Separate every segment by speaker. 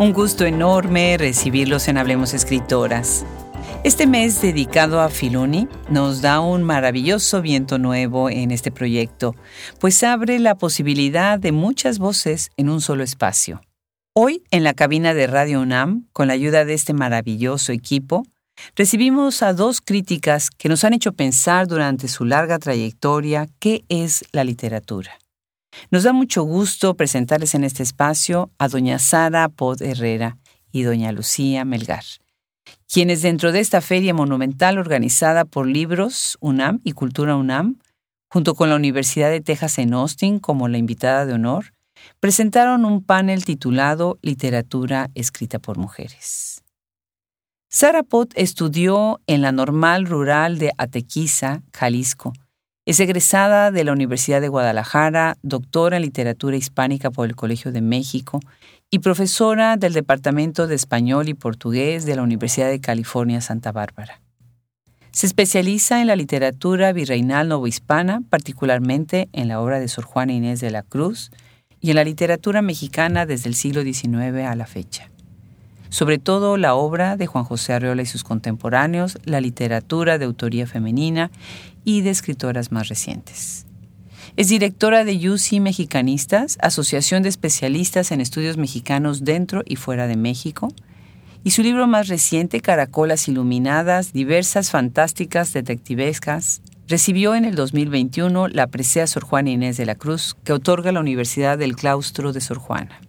Speaker 1: Un gusto enorme recibirlos en Hablemos Escritoras. Este mes dedicado a Filoni nos da un maravilloso viento nuevo en este proyecto, pues abre la posibilidad de muchas voces en un solo espacio. Hoy, en la cabina de Radio UNAM, con la ayuda de este maravilloso equipo, recibimos a dos críticas que nos han hecho pensar durante su larga trayectoria qué es la literatura. Nos da mucho gusto presentarles en este espacio a doña Sara Pod Herrera y doña Lucía Melgar, quienes dentro de esta feria monumental organizada por Libros UNAM y Cultura UNAM, junto con la Universidad de Texas en Austin como la invitada de honor, presentaron un panel titulado Literatura escrita por mujeres. Sara Pot estudió en la Normal Rural de Atequiza, Jalisco, es egresada de la Universidad de Guadalajara, doctora en literatura hispánica por el Colegio de México y profesora del Departamento de Español y Portugués de la Universidad de California, Santa Bárbara. Se especializa en la literatura virreinal novohispana, particularmente en la obra de Sor Juana Inés de la Cruz, y en la literatura mexicana desde el siglo XIX a la fecha. Sobre todo la obra de Juan José Arreola y sus contemporáneos, la literatura de autoría femenina y de escritoras más recientes. Es directora de UC Mexicanistas, Asociación de Especialistas en Estudios Mexicanos dentro y fuera de México, y su libro más reciente, Caracolas Iluminadas, diversas, fantásticas, detectivescas, recibió en el 2021 la presea Sor Juana Inés de la Cruz que otorga la Universidad del Claustro de Sor Juana.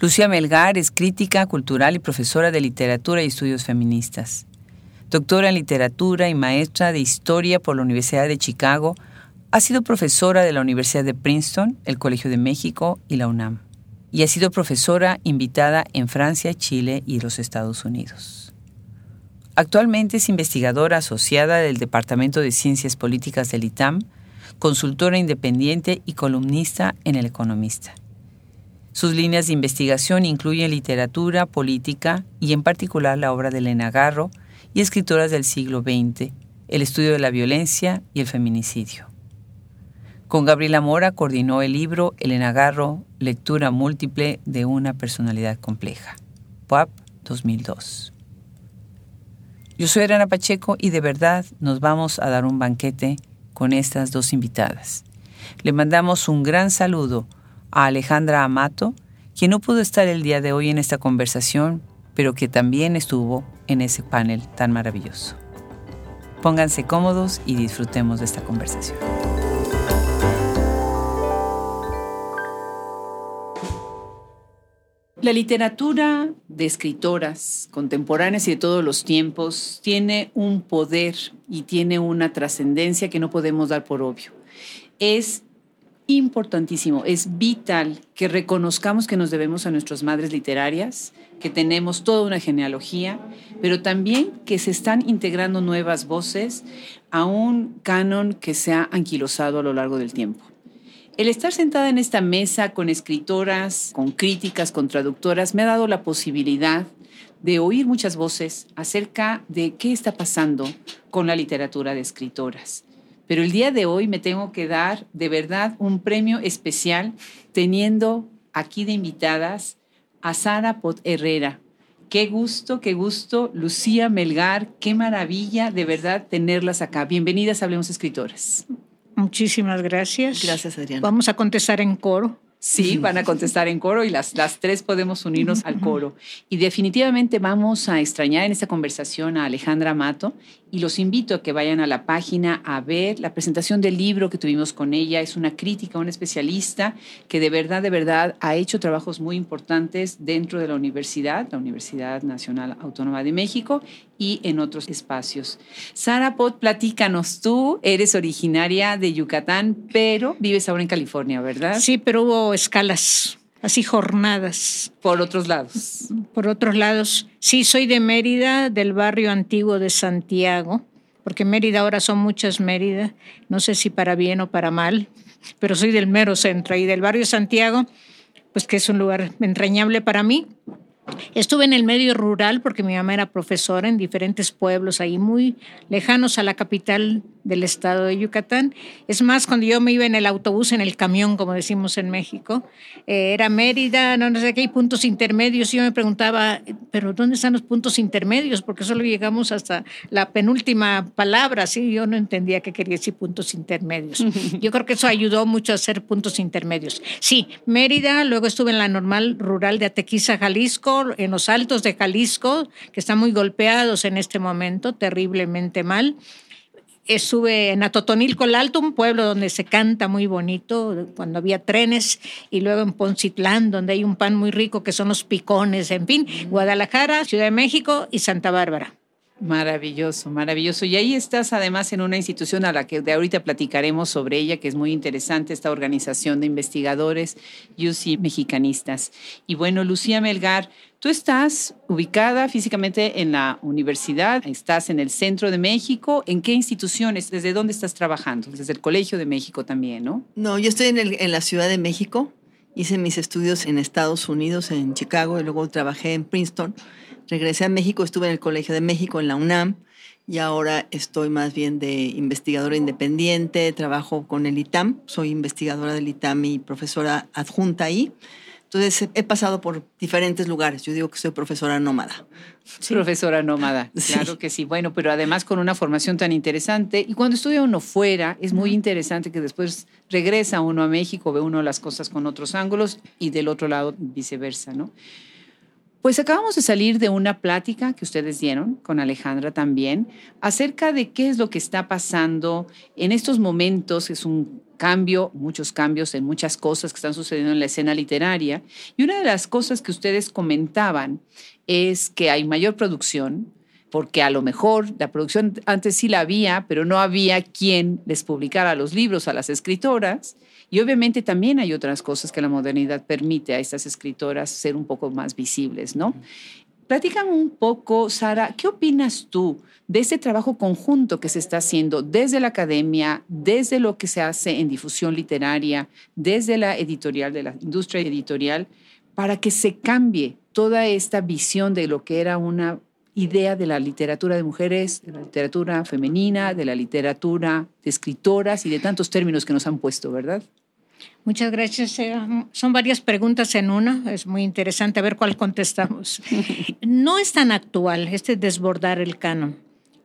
Speaker 1: Lucía Melgar es crítica cultural y profesora de literatura y estudios feministas doctora en literatura y maestra de historia por la Universidad de Chicago, ha sido profesora de la Universidad de Princeton, el Colegio de México y la UNAM, y ha sido profesora invitada en Francia, Chile y los Estados Unidos. Actualmente es investigadora asociada del Departamento de Ciencias Políticas del ITAM, consultora independiente y columnista en El Economista. Sus líneas de investigación incluyen literatura, política y en particular la obra de Elena Garro, y escritoras del siglo XX, el estudio de la violencia y el feminicidio. Con Gabriela Mora coordinó el libro El Enagarro, lectura múltiple de una personalidad compleja, PUAP 2002. Yo soy Ana Pacheco y de verdad nos vamos a dar un banquete con estas dos invitadas. Le mandamos un gran saludo a Alejandra Amato, quien no pudo estar el día de hoy en esta conversación, pero que también estuvo en ese panel tan maravilloso. Pónganse cómodos y disfrutemos de esta conversación. La literatura de escritoras contemporáneas y de todos los tiempos tiene un poder y tiene una trascendencia que no podemos dar por obvio. Es importantísimo, es vital que reconozcamos que nos debemos a nuestras madres literarias, que tenemos toda una genealogía, pero también que se están integrando nuevas voces a un canon que se ha anquilosado a lo largo del tiempo. El estar sentada en esta mesa con escritoras, con críticas, con traductoras, me ha dado la posibilidad de oír muchas voces acerca de qué está pasando con la literatura de escritoras. Pero el día de hoy me tengo que dar de verdad un premio especial teniendo aquí de invitadas a Sara Pot Herrera. Qué gusto, qué gusto. Lucía Melgar, qué maravilla de verdad tenerlas acá. Bienvenidas a Hablemos Escritoras.
Speaker 2: Muchísimas gracias.
Speaker 1: Gracias, Adriana.
Speaker 2: Vamos a contestar en coro.
Speaker 1: Sí, van a contestar en coro y las, las tres podemos unirnos al coro. Y definitivamente vamos a extrañar en esta conversación a Alejandra Mato y los invito a que vayan a la página a ver la presentación del libro que tuvimos con ella. Es una crítica, una especialista que de verdad, de verdad ha hecho trabajos muy importantes dentro de la universidad, la Universidad Nacional Autónoma de México y en otros espacios. Sara Pot, platícanos, tú eres originaria de Yucatán, pero vives ahora en California, ¿verdad?
Speaker 2: Sí, pero hubo escalas así jornadas.
Speaker 1: Por otros lados.
Speaker 2: Por otros lados. Sí, soy de Mérida, del barrio antiguo de Santiago, porque Mérida ahora son muchas Mérida, no sé si para bien o para mal, pero soy del mero centro y del barrio Santiago, pues que es un lugar entrañable para mí. Estuve en el medio rural porque mi mamá era profesora en diferentes pueblos ahí muy lejanos a la capital del estado de Yucatán. Es más, cuando yo me iba en el autobús, en el camión, como decimos en México, eh, era Mérida, no, sé qué, hay puntos intermedios. Y yo me preguntaba, ¿pero dónde están los puntos intermedios? Porque solo llegamos hasta la penúltima palabra, ¿sí? Yo no entendía qué quería decir puntos intermedios. Yo creo que eso ayudó mucho a hacer puntos intermedios. Sí, Mérida, luego estuve en la normal rural de Atequiza, Jalisco, en los altos de Jalisco, que están muy golpeados en este momento, terriblemente mal estuve en Atotonilco el Alto, un pueblo donde se canta muy bonito, cuando había trenes, y luego en Poncitlán, donde hay un pan muy rico que son los picones, en fin, Guadalajara, Ciudad de México y Santa Bárbara.
Speaker 1: Maravilloso, maravilloso. Y ahí estás además en una institución a la que de ahorita platicaremos sobre ella, que es muy interesante, esta organización de investigadores UC mexicanistas. Y bueno, Lucía Melgar, tú estás ubicada físicamente en la universidad, estás en el centro de México. ¿En qué instituciones? ¿Desde dónde estás trabajando? Desde el Colegio de México también, ¿no?
Speaker 3: No, yo estoy en, la Ciudad de México. Hice mis estudios en Estados Unidos, en Chicago, y luego trabajé en Princeton Regresé a México, estuve en el Colegio de México, en la UNAM, y ahora estoy más bien de investigadora independiente, trabajo con el ITAM, soy investigadora del ITAM y profesora adjunta ahí. Entonces he pasado por diferentes lugares. Yo digo que soy profesora nómada.
Speaker 1: Profesora nómada, claro que sí. Bueno, pero además con una formación tan interesante. Y cuando estudia uno fuera, es muy interesante que después regresa uno a México, ve uno las cosas con otros ángulos y del otro lado viceversa, ¿no? Pues acabamos de salir de una plática que ustedes dieron con Alejandra también acerca de qué es lo que está pasando en estos momentos. Es un cambio, muchos cambios en muchas cosas que están sucediendo en la escena literaria. Y una de las cosas que ustedes comentaban es que hay mayor producción, porque a lo mejor la producción antes sí la había, pero no había quien les publicara los libros a las escritoras. Y obviamente también hay otras cosas que la modernidad permite a estas escritoras ser un poco más visibles, ¿no? Platícame un poco, Sara, ¿qué opinas tú de este trabajo conjunto que se está haciendo desde la academia, desde lo que se hace en difusión literaria, desde la editorial, de la industria editorial, para que se cambie toda esta visión de lo que era una idea de la literatura de mujeres, de la literatura femenina, de la literatura de escritoras y de tantos términos que nos han puesto, ¿verdad?
Speaker 2: Muchas gracias. Son varias preguntas en una. Es muy interesante a ver cuál contestamos. No es tan actual este desbordar el canon.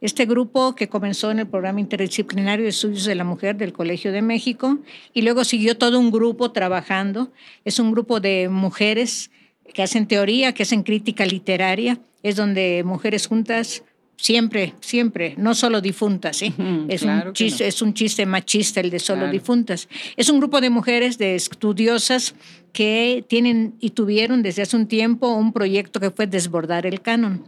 Speaker 2: Este grupo que comenzó en el programa interdisciplinario de estudios de la mujer del Colegio de México y luego siguió todo un grupo trabajando. Es un grupo de mujeres que hacen teoría, que hacen crítica literaria. Es donde mujeres juntas Siempre, siempre, no solo difuntas, ¿sí? es, un chiste, es un chiste machista el de solo difuntas. Es un grupo de mujeres, de estudiosas, que tienen y tuvieron desde hace un tiempo un proyecto que fue desbordar el canon.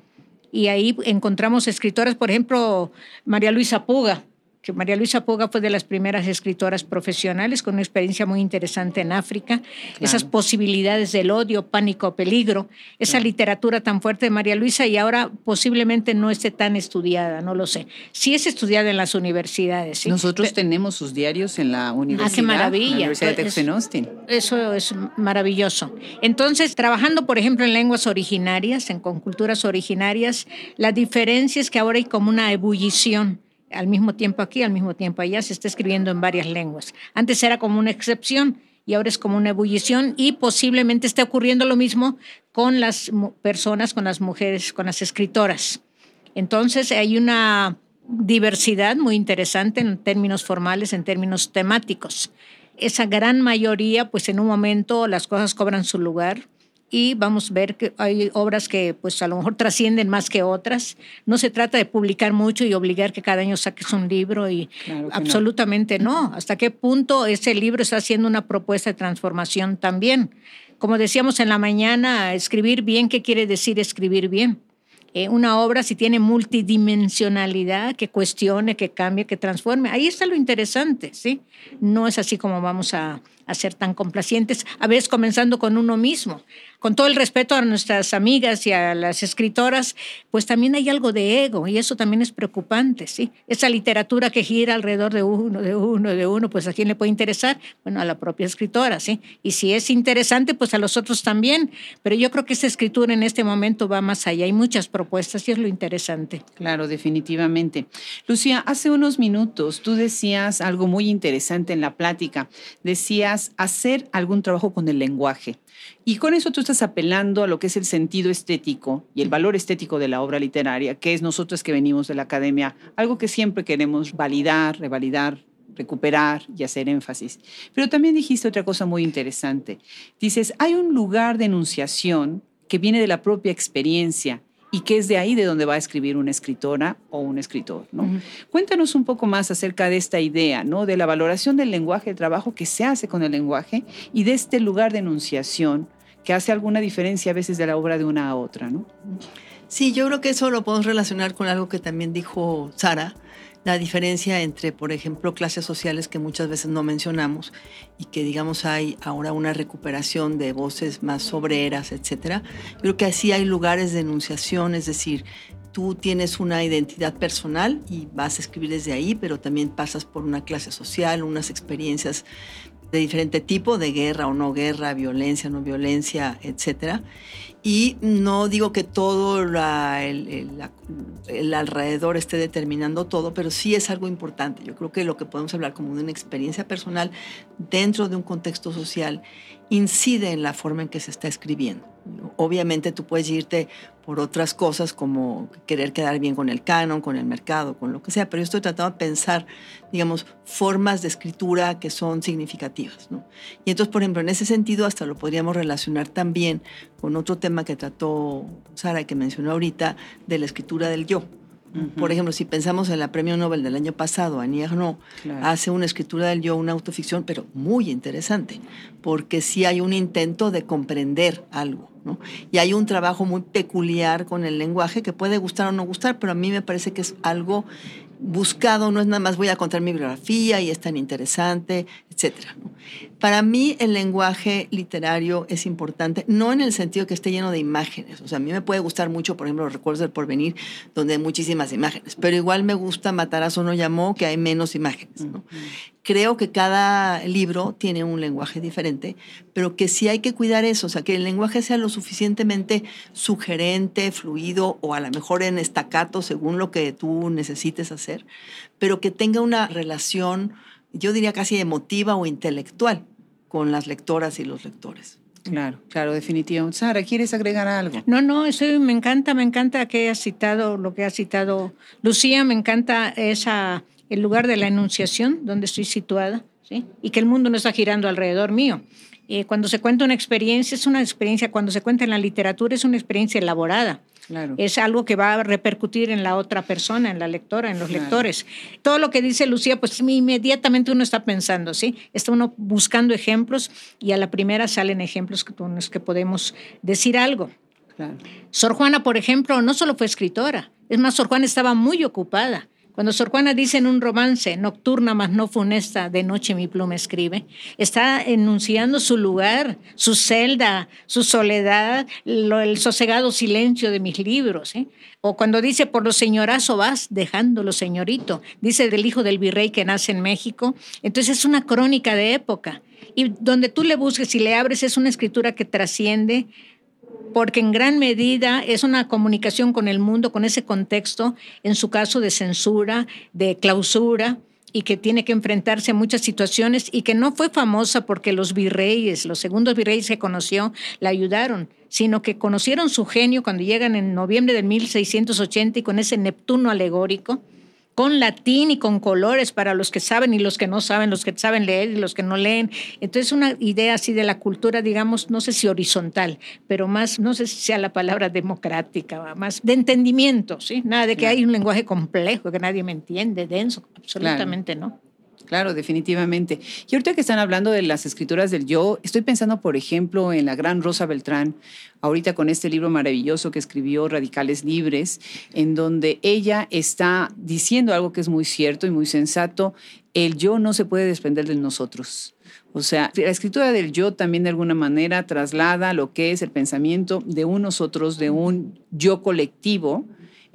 Speaker 2: Y ahí encontramos escritoras, por ejemplo, María Luisa Puga, María Luisa Poga fue de las primeras escritoras profesionales con una experiencia muy interesante en África, esas posibilidades del odio, pánico, peligro, esa literatura tan fuerte de María Luisa y ahora posiblemente no esté tan estudiada, no lo sé. Sí es estudiada en las universidades.
Speaker 1: Nosotros tenemos sus diarios en la universidad.
Speaker 2: Ah, qué maravilla.
Speaker 1: la Universidad de Texas Austin.
Speaker 2: Eso es maravilloso. Entonces, trabajando, por ejemplo, en lenguas originarias, en con culturas originarias, la diferencia es que ahora hay como una ebullición al mismo tiempo aquí, al mismo tiempo allá, se está escribiendo en varias lenguas. Antes era como una excepción y ahora es como una ebullición y posiblemente esté ocurriendo lo mismo con las personas, con las mujeres, con las escritoras. Entonces hay una diversidad muy interesante en términos formales, en términos temáticos. Esa gran mayoría, pues en un momento las cosas cobran su lugar y vamos a ver que hay obras que pues a lo mejor trascienden más que otras. No se trata de publicar mucho y obligar que cada año saques un libro y absolutamente no. ¿Hasta qué punto ese libro está haciendo una propuesta de transformación también? Como decíamos en la mañana, escribir bien, ¿qué quiere decir escribir bien? Eh, una obra si tiene multidimensionalidad, que cuestione, que cambie, que transforme. Ahí está lo interesante, ¿sí? No es así como vamos a a ser tan complacientes, a veces comenzando con uno mismo. Con todo el respeto a nuestras amigas y a las escritoras, pues también hay algo de ego y eso también es preocupante, ¿sí? Esa literatura que gira alrededor de uno, de uno, de uno, pues a quién le puede interesar? Bueno, a la propia escritora, ¿sí? Y si es interesante, pues a los otros también. Pero yo creo que esta escritura en este momento va más allá. Hay muchas propuestas y es lo interesante.
Speaker 1: Claro, definitivamente. Lucía, hace unos minutos tú decías algo muy interesante en la plática. Decías hacer algún trabajo con el lenguaje. Y con eso tú estás apelando a lo que es el sentido estético y el valor estético de la obra literaria, que es nosotros que venimos de la academia, algo que siempre queremos validar, revalidar, recuperar y hacer énfasis. Pero también dijiste otra cosa muy interesante. Dices, hay un lugar de enunciación que viene de la propia experiencia y que es de ahí de donde va a escribir una escritora o un escritor. ¿no? Cuéntanos un poco más acerca de esta idea, ¿no? de la valoración del lenguaje, el trabajo que se hace con el lenguaje y de este lugar de enunciación que hace alguna diferencia a veces de la obra de una a otra. ¿no?
Speaker 3: Sí, yo creo que eso lo podemos relacionar con algo que también dijo Sara, la diferencia entre, por ejemplo, clases sociales que muchas veces no mencionamos y que, digamos, hay ahora una recuperación de voces más obreras, etcétera. Yo creo que así hay lugares de enunciación, es decir, tú tienes una identidad personal y vas a escribir desde ahí, pero también pasas por una clase social, unas experiencias de diferente tipo, de guerra o no guerra, violencia, no violencia, etcétera. Y no digo que todo el, alrededor esté determinando todo, pero sí es algo importante. Yo creo que lo que podemos hablar como de una experiencia personal dentro de un contexto social incide en la forma en que se está escribiendo. Obviamente tú puedes irte por otras cosas como querer quedar bien con el canon, con el mercado, con lo que sea, pero yo estoy tratando de pensar, digamos, formas de escritura que son significativas. Y entonces, por ejemplo, en ese sentido hasta lo podríamos relacionar también con otro tema que trató Sara que mencionó ahorita, de la escritura del yo. Por ejemplo, si pensamos en la premio Nobel del año pasado, Annie Ernaux hace una escritura del yo, una autoficción, pero muy interesante, porque sí hay un intento de comprender algo, ¿no? Y hay un trabajo muy peculiar con el lenguaje que puede gustar o no gustar, pero a mí me parece que es algo buscado, no es nada más voy a contar mi biografía y es tan interesante, etc. Para mí el lenguaje literario es importante, no en el sentido que esté lleno de imágenes, o sea, a mí me puede gustar mucho, por ejemplo, los recuerdos del porvenir, donde hay muchísimas imágenes, pero igual me gusta Matarazzo no llamó, que hay menos imágenes. ¿no? Creo que cada libro tiene un lenguaje diferente, pero que sí hay que cuidar eso, o sea, que el lenguaje sea lo suficientemente sugerente, fluido o a lo mejor en estacato según lo que tú necesites hacer, pero que tenga una relación, yo diría casi emotiva o intelectual con las lectoras y los lectores.
Speaker 1: Claro, claro, definitivamente. Sara, ¿quieres agregar algo?
Speaker 2: No, no, eso me encanta, me encanta que hayas citado lo que ha citado Lucía, me encanta esa el lugar de la enunciación, donde estoy situada, ¿sí? y que el mundo no está girando alrededor mío. Eh, cuando se cuenta una experiencia, es una experiencia, cuando se cuenta en la literatura, es una experiencia elaborada. Claro. Es algo que va a repercutir en la otra persona, en la lectora, en los lectores. Todo lo que dice Lucía, pues inmediatamente uno está pensando, ¿sí? Está uno buscando ejemplos y a la primera salen ejemplos con los que podemos decir algo. Claro. Sor Juana, por ejemplo, no solo fue escritora, es más, Sor Juana estaba muy ocupada. Cuando Sor Juana dice en un romance, nocturna mas no funesta, de noche mi pluma escribe, está enunciando su lugar, su celda, su soledad, el sosegado silencio de mis libros. ¿eh? O cuando dice, por lo señorazo vas, dejándolo señorito, dice del hijo del virrey que nace en México. Entonces es una crónica de época. Y donde tú le busques y le abres es una escritura que trasciende porque en gran medida es una comunicación con el mundo, con ese contexto, en su caso de censura, de clausura, y que tiene que enfrentarse a muchas situaciones y que no fue famosa porque los virreyes, los segundos virreyes que conoció, la ayudaron, sino que conocieron su genio cuando llegan en noviembre de 1680 y con ese Neptuno alegórico con latín y con colores para los que saben y los que no saben, los que saben leer y los que no leen. Entonces, una idea así de la cultura, digamos, no sé si horizontal, pero más, no sé si sea la palabra democrática, más de entendimiento, ¿sí? Nada de que hay un lenguaje complejo que nadie me entiende, denso, absolutamente no.
Speaker 1: Claro, definitivamente. Y ahorita que están hablando de las escrituras del yo, estoy pensando, por ejemplo, en la gran Rosa Beltrán, ahorita con este libro maravilloso que escribió Radicales Libres, en donde ella está diciendo algo que es muy cierto y muy sensato, el yo no se puede desprender de nosotros. O sea, la escritura del yo también de alguna manera traslada lo que es el pensamiento de unos otros, de un yo colectivo,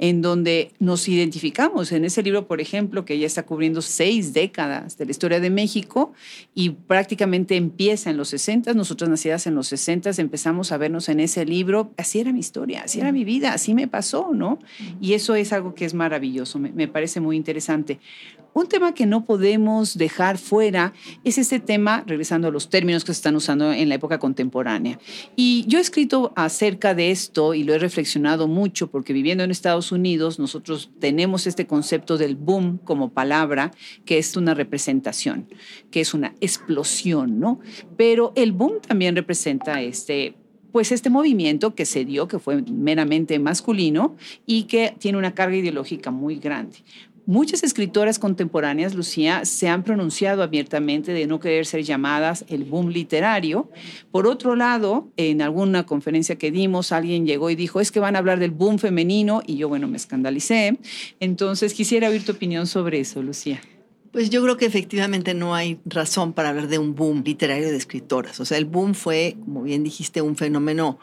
Speaker 1: en donde nos identificamos. En ese libro, por ejemplo, que ya está cubriendo seis décadas de la historia de México y prácticamente empieza en los 60, nosotras nacidas en los 60, empezamos a vernos en ese libro. Así era mi historia, así era mi vida, así me pasó, ¿no? Y eso es algo que es maravilloso, me, me parece muy interesante. Un tema que no podemos dejar fuera es este tema, regresando a los términos que se están usando en la época contemporánea. Y yo he escrito acerca de esto y lo he reflexionado mucho porque viviendo en Estados Unidos nosotros tenemos este concepto del boom como palabra, que es una representación, que es una explosión, ¿no? Pero el boom también representa este pues este movimiento que se dio, que fue meramente masculino y que tiene una carga ideológica muy grande. Muchas escritoras contemporáneas, Lucía, se han pronunciado abiertamente de no querer ser llamadas el boom literario. Por otro lado, en alguna conferencia que dimos, alguien llegó y dijo, es que van a hablar del boom femenino, y yo, bueno, me escandalicé. Entonces, quisiera oír tu opinión sobre eso, Lucía.
Speaker 3: Pues yo creo que efectivamente no hay razón para hablar de un boom literario de escritoras. O sea, el boom fue, como bien dijiste, un fenómeno,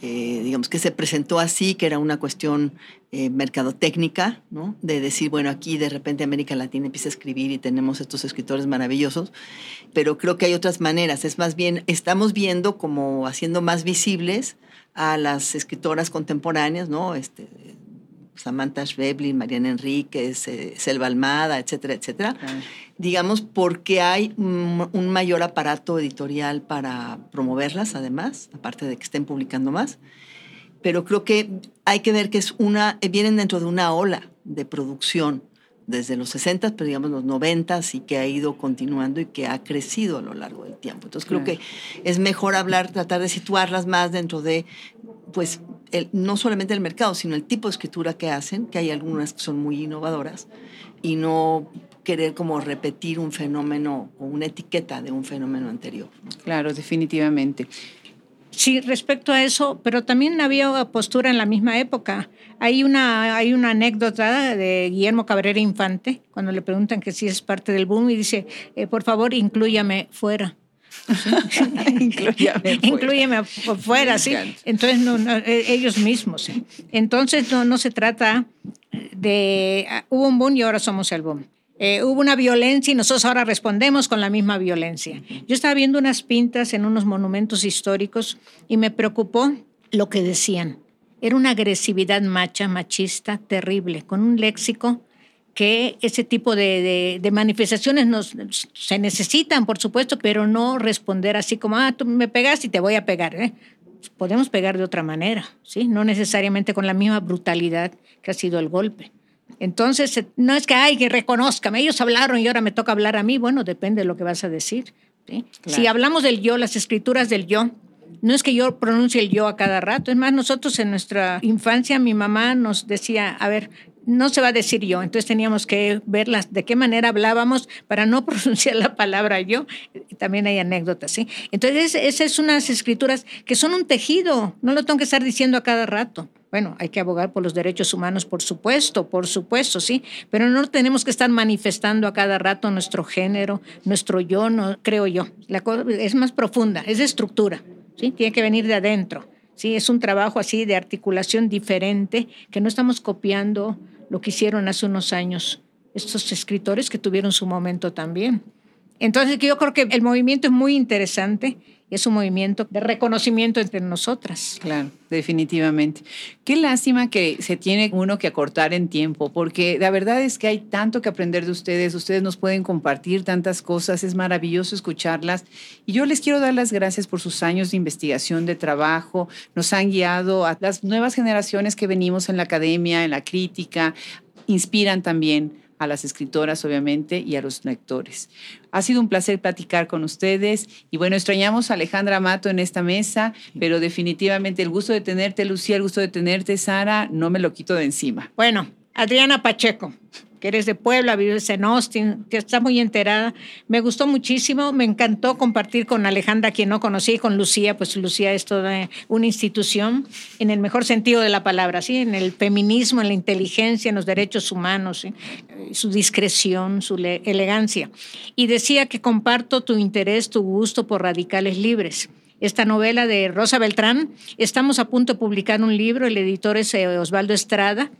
Speaker 3: eh, digamos, que se presentó así, que era una cuestión eh, mercadotécnica, ¿no? De decir, bueno, aquí de repente América Latina empieza a escribir y tenemos estos escritores maravillosos, pero creo que hay otras maneras. Es más bien, estamos viendo como haciendo más visibles a las escritoras contemporáneas, ¿no? Este, Samantha Schweblin, Mariana Enríquez, eh, Selva Almada, etcétera, etcétera. Digamos, porque hay un mayor aparato editorial para promoverlas, además, aparte de que estén publicando más. Pero creo que hay que ver que es una, vienen dentro de una ola de producción desde los 60, pero digamos los 90 y que ha ido continuando y que ha crecido a lo largo del tiempo. Entonces creo que es mejor hablar, tratar de situarlas más dentro de, pues, no solamente el mercado, sino el tipo de escritura que hacen, que hay algunas que son muy innovadoras, y no querer como repetir un fenómeno o una etiqueta de un fenómeno anterior.
Speaker 1: Claro, definitivamente.
Speaker 2: Sí, respecto a eso, pero también había postura en la misma época. Hay una, hay una anécdota de Guillermo Cabrera Infante, cuando le preguntan que si es parte del boom, y dice, eh, por favor, inclúyame fuera. Incluyeme fuera. sí. Entonces, no, e, ellos mismos. Entonces, no, no se trata de. Ah, hubo un boom y ahora somos el boom. Eh, hubo una violencia y nosotros ahora respondemos con la misma violencia. Yo estaba viendo unas pintas en unos monumentos históricos y me preocupó lo que decían. Era una agresividad macha, machista, terrible, con un léxico que ese tipo de, manifestaciones nos, se necesitan, por supuesto, pero no responder así como, ah, tú me pegas y te voy a pegar. ¿eh? Podemos pegar de otra manera, ¿sí? no necesariamente con la misma brutalidad que ha sido el golpe. Entonces, no es que, ay, que reconozcame, ellos hablaron y ahora me toca hablar a mí. Bueno, depende de lo que vas a decir. Si hablamos del yo, las escrituras del yo, no es que yo pronuncie el yo a cada rato. Es más, nosotros en nuestra infancia, mi mamá nos decía, a ver, no se va a decir yo, entonces teníamos que ver de qué manera hablábamos para no pronunciar la palabra yo. También hay anécdotas, ¿sí? Entonces, esas son unas escrituras que son un tejido, no lo tengo que estar diciendo a cada rato. Bueno, hay que abogar por los derechos humanos, por supuesto, por supuesto, sí, pero no tenemos que estar manifestando a cada rato nuestro género, nuestro yo, no creo yo. La cosa es más profunda, es de estructura, sí, tiene que venir de adentro. Sí, es un trabajo así de articulación diferente que no estamos copiando lo que hicieron hace unos años estos escritores que tuvieron su momento también. Entonces yo creo que el movimiento es muy interesante es un movimiento de reconocimiento entre nosotras.
Speaker 1: Claro, definitivamente. Qué lástima que se tiene uno que acortar en tiempo, porque la verdad es que hay tanto que aprender de ustedes, ustedes nos pueden compartir tantas cosas, es maravilloso escucharlas. Y yo les quiero dar las gracias por sus años de investigación, de trabajo, nos han guiado a las nuevas generaciones que venimos en la academia, en la crítica, inspiran también a las escritoras, obviamente, y a los lectores. Ha sido un placer platicar con ustedes y bueno, extrañamos a Alejandra Mato en esta mesa, pero definitivamente el gusto de tenerte, Lucía, el gusto de tenerte, Sara, no me lo quito de encima.
Speaker 2: Bueno, Adriana Pacheco que eres de Puebla, vives en Austin, que está muy enterada. Me gustó muchísimo, me encantó compartir con Alejandra, quien no conocí, y con Lucía, pues Lucía es toda una institución en el mejor sentido de la palabra, ¿sí? en el feminismo, en la inteligencia, en los derechos humanos, su discreción, su elegancia. Y decía que comparto tu interés, tu gusto por radicales libres esta novela de Rosa Beltrán. Estamos a punto de publicar un libro, el editor es eh, Osvaldo Estrada,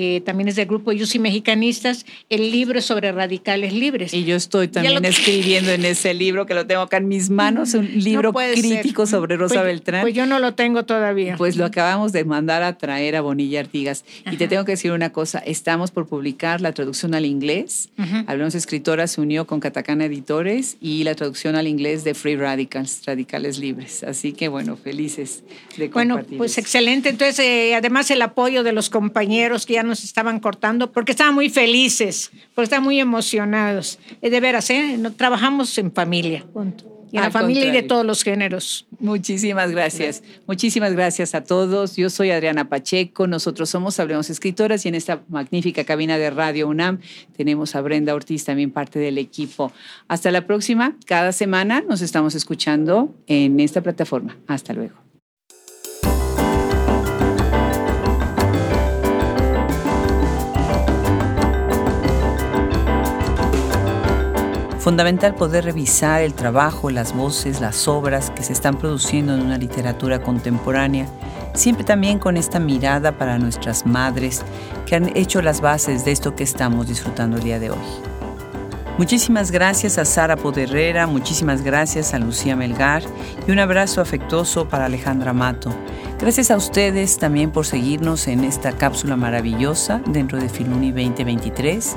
Speaker 2: que también es del grupo Yusi Mexicanistas, el libro sobre radicales libres.
Speaker 1: Y yo estoy también escribiendo en ese libro, que lo tengo acá en mis manos, un libro crítico sobre Rosa
Speaker 2: pues,
Speaker 1: Beltrán.
Speaker 2: Pues yo no lo tengo todavía.
Speaker 1: Pues lo acabamos de mandar a traer a Bonilla Artigas. Y te tengo que decir una cosa, estamos por publicar la traducción al inglés. Hablamos Escritora se unió con Catacana Editores y la traducción al inglés de Free Radicals, Radicales Libres. Así que bueno, felices de compartir.
Speaker 2: Bueno, pues excelente. Entonces, eh, además el apoyo de los compañeros que ya nos estaban cortando porque estaban muy felices, porque estaban muy emocionados. Eh, de veras, ¿eh? trabajamos en familia. Y en la familia y de todos los géneros.
Speaker 1: Muchísimas gracias. Muchísimas gracias a todos. Yo soy Adriana Pacheco. Nosotros somos Hablemos Escritoras y en esta magnífica cabina de Radio UNAM tenemos a Brenda Ortiz, también parte del equipo. Hasta la próxima. Cada semana nos estamos escuchando en esta plataforma. Hasta luego. Fundamental poder revisar el trabajo, las voces, las obras que se están produciendo en una literatura contemporánea, siempre también con esta mirada para nuestras madres que han hecho las bases de esto que estamos disfrutando el día de hoy. Muchísimas gracias a Sara Poderrera, muchísimas gracias a Lucía Melgar y un abrazo afectuoso para Alejandra Mato. Gracias a ustedes también por seguirnos en esta cápsula maravillosa dentro de Filuni 2023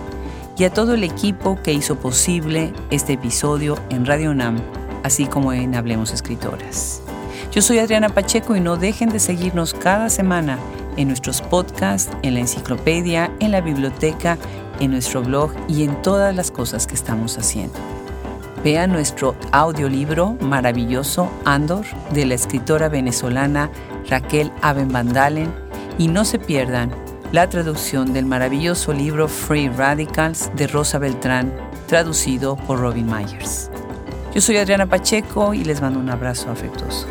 Speaker 1: y a todo el equipo que hizo posible este episodio en Radio UNAM, así como en Hablemos Escritoras. Yo soy Adriana Pacheco y no dejen de seguirnos cada semana en nuestros podcasts, en la enciclopedia, en la biblioteca, en nuestro blog y en todas las cosas que estamos haciendo. Vean nuestro audiolibro maravilloso Andor de la escritora venezolana Raquel Abenbandalen y no se pierdan la traducción del maravilloso libro Free Radicals de Rosa Beltrán, traducido por Robin Myers. Yo soy Adriana Pacheco y les mando un abrazo afectuoso.